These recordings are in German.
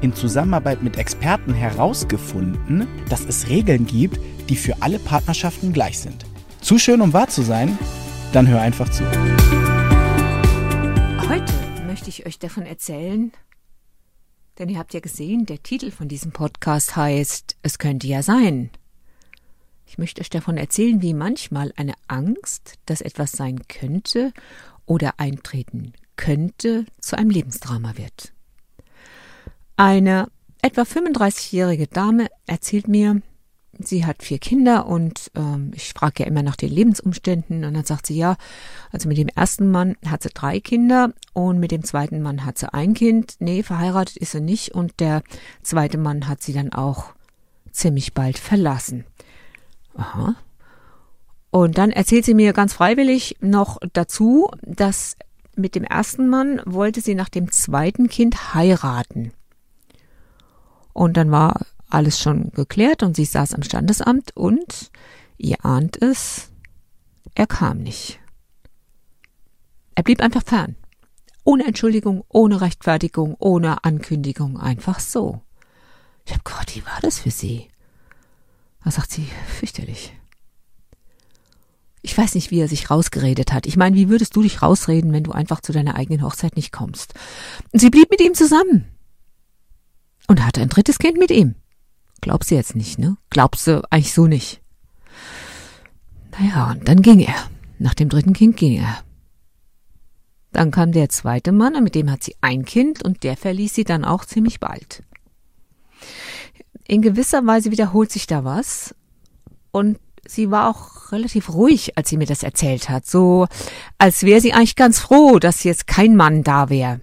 in Zusammenarbeit mit Experten herausgefunden, dass es Regeln gibt, die für alle Partnerschaften gleich sind. Zu schön, um wahr zu sein? Dann hör einfach zu. Heute möchte ich euch davon erzählen, denn ihr habt ja gesehen, der Titel von diesem Podcast heißt Es könnte ja sein. Ich möchte euch davon erzählen, wie manchmal eine Angst, dass etwas sein könnte oder eintreten könnte, zu einem Lebensdrama wird. Eine etwa 35-jährige Dame erzählt mir, sie hat vier Kinder und ähm, ich frage ja immer nach den Lebensumständen und dann sagt sie ja, also mit dem ersten Mann hat sie drei Kinder und mit dem zweiten Mann hat sie ein Kind. Nee, verheiratet ist sie nicht und der zweite Mann hat sie dann auch ziemlich bald verlassen. Aha. Und dann erzählt sie mir ganz freiwillig noch dazu, dass mit dem ersten Mann wollte sie nach dem zweiten Kind heiraten. Und dann war alles schon geklärt und sie saß am Standesamt und ihr ahnt es, er kam nicht. Er blieb einfach fern. Ohne Entschuldigung, ohne Rechtfertigung, ohne Ankündigung, einfach so. Ich hab Gott, wie war das für sie? Da sagt sie, fürchterlich. Ich weiß nicht, wie er sich rausgeredet hat. Ich meine, wie würdest du dich rausreden, wenn du einfach zu deiner eigenen Hochzeit nicht kommst? Und sie blieb mit ihm zusammen. Und hatte ein drittes Kind mit ihm. Glaubst du jetzt nicht, ne? Glaubst du eigentlich so nicht? Naja, und dann ging er. Nach dem dritten Kind ging er. Dann kam der zweite Mann, und mit dem hat sie ein Kind, und der verließ sie dann auch ziemlich bald. In gewisser Weise wiederholt sich da was, und sie war auch relativ ruhig, als sie mir das erzählt hat, so als wäre sie eigentlich ganz froh, dass jetzt kein Mann da wäre.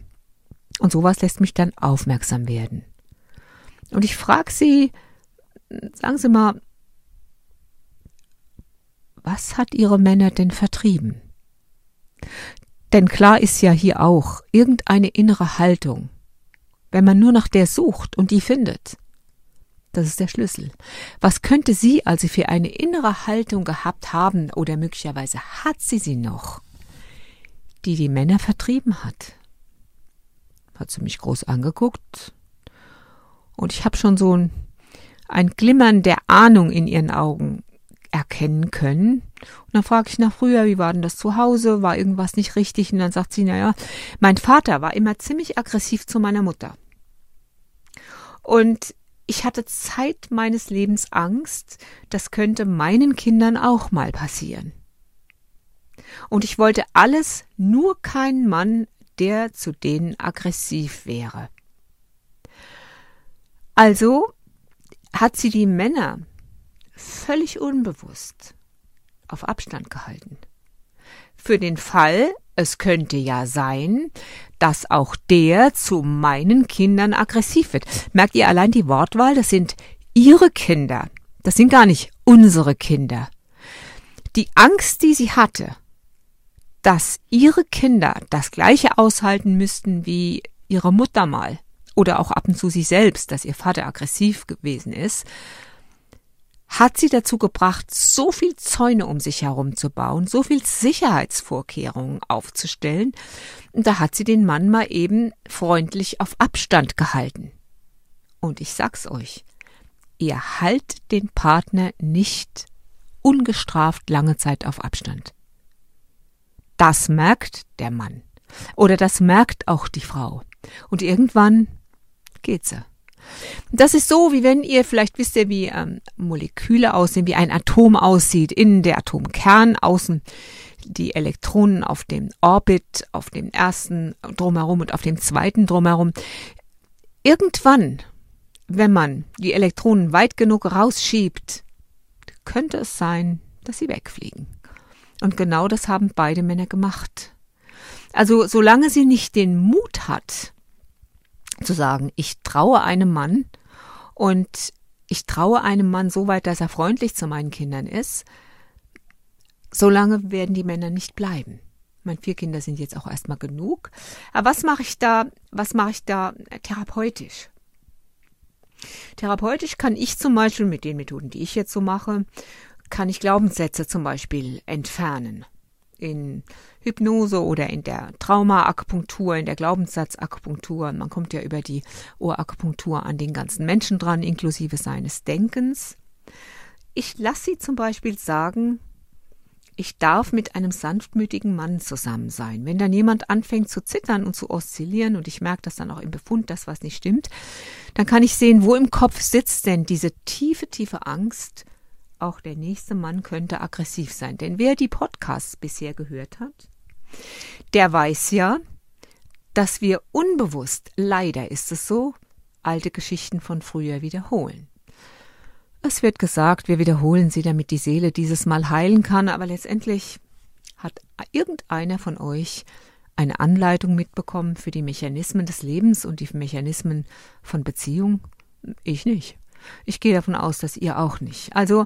Und sowas lässt mich dann aufmerksam werden. Und ich frage sie, sagen Sie mal, was hat Ihre Männer denn vertrieben? Denn klar ist ja hier auch irgendeine innere Haltung. Wenn man nur nach der sucht und die findet, das ist der Schlüssel. Was könnte sie also für eine innere Haltung gehabt haben oder möglicherweise hat sie sie noch, die die Männer vertrieben hat? Hat sie mich groß angeguckt und ich habe schon so ein ein Glimmern der Ahnung in ihren Augen erkennen können. Und dann frage ich nach früher, wie war denn das zu Hause? War irgendwas nicht richtig? Und dann sagt sie, naja, mein Vater war immer ziemlich aggressiv zu meiner Mutter. Und ich hatte Zeit meines Lebens Angst, das könnte meinen Kindern auch mal passieren. Und ich wollte alles, nur keinen Mann, der zu denen aggressiv wäre. Also hat sie die Männer völlig unbewusst auf Abstand gehalten. Für den Fall, es könnte ja sein, dass auch der zu meinen Kindern aggressiv wird. Merkt ihr allein die Wortwahl? Das sind ihre Kinder. Das sind gar nicht unsere Kinder. Die Angst, die sie hatte, dass ihre Kinder das gleiche aushalten müssten wie ihre Mutter mal, oder auch ab und zu sie selbst, dass ihr Vater aggressiv gewesen ist, hat sie dazu gebracht, so viel Zäune um sich herum zu bauen, so viel Sicherheitsvorkehrungen aufzustellen. Und da hat sie den Mann mal eben freundlich auf Abstand gehalten. Und ich sag's euch, ihr haltet den Partner nicht ungestraft lange Zeit auf Abstand. Das merkt der Mann. Oder das merkt auch die Frau. Und irgendwann geht sie. Das ist so, wie wenn ihr, vielleicht wisst ihr, wie ähm, Moleküle aussehen, wie ein Atom aussieht, innen der Atomkern, außen die Elektronen auf dem Orbit, auf dem ersten drumherum und auf dem zweiten drumherum. Irgendwann, wenn man die Elektronen weit genug rausschiebt, könnte es sein, dass sie wegfliegen. Und genau das haben beide Männer gemacht. Also solange sie nicht den Mut hat, zu sagen, ich traue einem Mann und ich traue einem Mann so weit, dass er freundlich zu meinen Kindern ist, solange werden die Männer nicht bleiben. Meine vier Kinder sind jetzt auch erstmal genug. Aber was mache ich da, was mache ich da therapeutisch? Therapeutisch kann ich zum Beispiel mit den Methoden, die ich jetzt so mache, kann ich Glaubenssätze zum Beispiel entfernen. In Hypnose oder in der Trauma-Akupunktur, in der Glaubenssatz-Akupunktur. Man kommt ja über die Ohrakupunktur an den ganzen Menschen dran, inklusive seines Denkens. Ich lasse sie zum Beispiel sagen, ich darf mit einem sanftmütigen Mann zusammen sein. Wenn dann jemand anfängt zu zittern und zu oszillieren und ich merke das dann auch im Befund, dass was nicht stimmt, dann kann ich sehen, wo im Kopf sitzt denn diese tiefe, tiefe Angst, auch der nächste Mann könnte aggressiv sein. Denn wer die Podcasts bisher gehört hat, der weiß ja, dass wir unbewusst, leider ist es so, alte Geschichten von früher wiederholen. Es wird gesagt, wir wiederholen sie, damit die Seele dieses Mal heilen kann, aber letztendlich hat irgendeiner von euch eine Anleitung mitbekommen für die Mechanismen des Lebens und die Mechanismen von Beziehung? Ich nicht. Ich gehe davon aus, dass ihr auch nicht. Also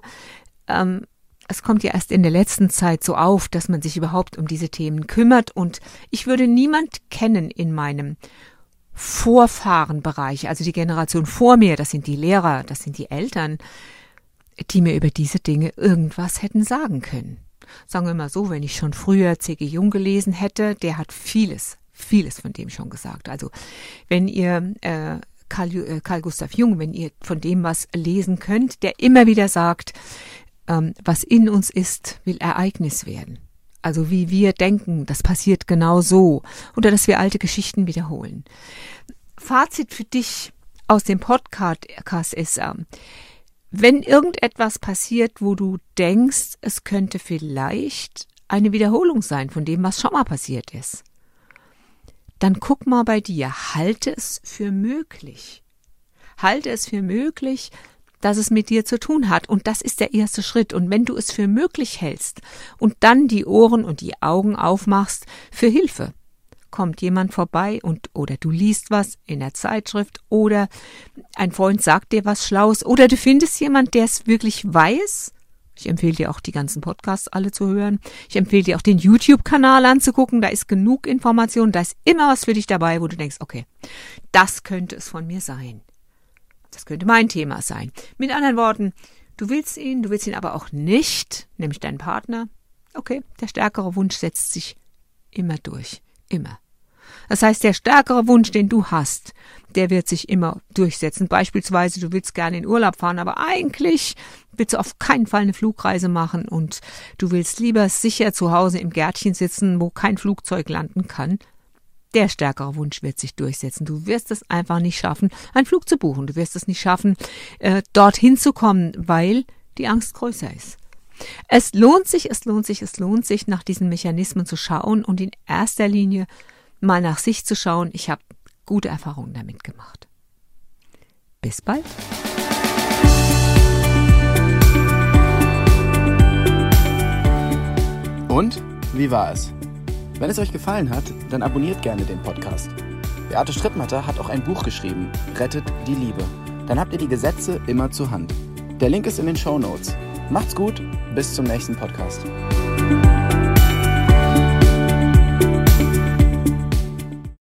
ähm, es kommt ja erst in der letzten Zeit so auf, dass man sich überhaupt um diese Themen kümmert und ich würde niemand kennen in meinem Vorfahrenbereich, also die Generation vor mir, das sind die Lehrer, das sind die Eltern, die mir über diese Dinge irgendwas hätten sagen können. Sagen wir mal so, wenn ich schon früher C.G. Jung gelesen hätte, der hat vieles, vieles von dem schon gesagt. Also wenn ihr äh, Karl, äh, Karl Gustav Jung, wenn ihr von dem was lesen könnt, der immer wieder sagt, ähm, was in uns ist, will Ereignis werden. Also wie wir denken, das passiert genau so. Oder dass wir alte Geschichten wiederholen. Fazit für dich aus dem Podcast ist, äh, wenn irgendetwas passiert, wo du denkst, es könnte vielleicht eine Wiederholung sein von dem, was schon mal passiert ist, dann guck mal bei dir, halte es für möglich. Halte es für möglich, dass es mit dir zu tun hat. Und das ist der erste Schritt. Und wenn du es für möglich hältst und dann die Ohren und die Augen aufmachst für Hilfe, kommt jemand vorbei und oder du liest was in der Zeitschrift oder ein Freund sagt dir was Schlaues oder du findest jemand, der es wirklich weiß. Ich empfehle dir auch die ganzen Podcasts alle zu hören. Ich empfehle dir auch den YouTube-Kanal anzugucken. Da ist genug Information. Da ist immer was für dich dabei, wo du denkst, okay, das könnte es von mir sein. Das könnte mein Thema sein. Mit anderen Worten, du willst ihn, du willst ihn aber auch nicht, nämlich deinen Partner. Okay, der stärkere Wunsch setzt sich immer durch. Immer. Das heißt, der stärkere Wunsch, den du hast, der wird sich immer durchsetzen. Beispielsweise, du willst gerne in Urlaub fahren, aber eigentlich willst du auf keinen Fall eine Flugreise machen und du willst lieber sicher zu Hause im Gärtchen sitzen, wo kein Flugzeug landen kann. Der stärkere Wunsch wird sich durchsetzen. Du wirst es einfach nicht schaffen, einen Flug zu buchen. Du wirst es nicht schaffen, äh, dorthin zu kommen, weil die Angst größer ist. Es lohnt sich, es lohnt sich, es lohnt sich, nach diesen Mechanismen zu schauen und in erster Linie mal nach sich zu schauen. Ich habe gute Erfahrungen damit gemacht. Bis bald. Und wie war es? Wenn es euch gefallen hat, dann abonniert gerne den Podcast. Beate Strittmatter hat auch ein Buch geschrieben, Rettet die Liebe. Dann habt ihr die Gesetze immer zur Hand. Der Link ist in den Show Notes. Macht's gut, bis zum nächsten Podcast.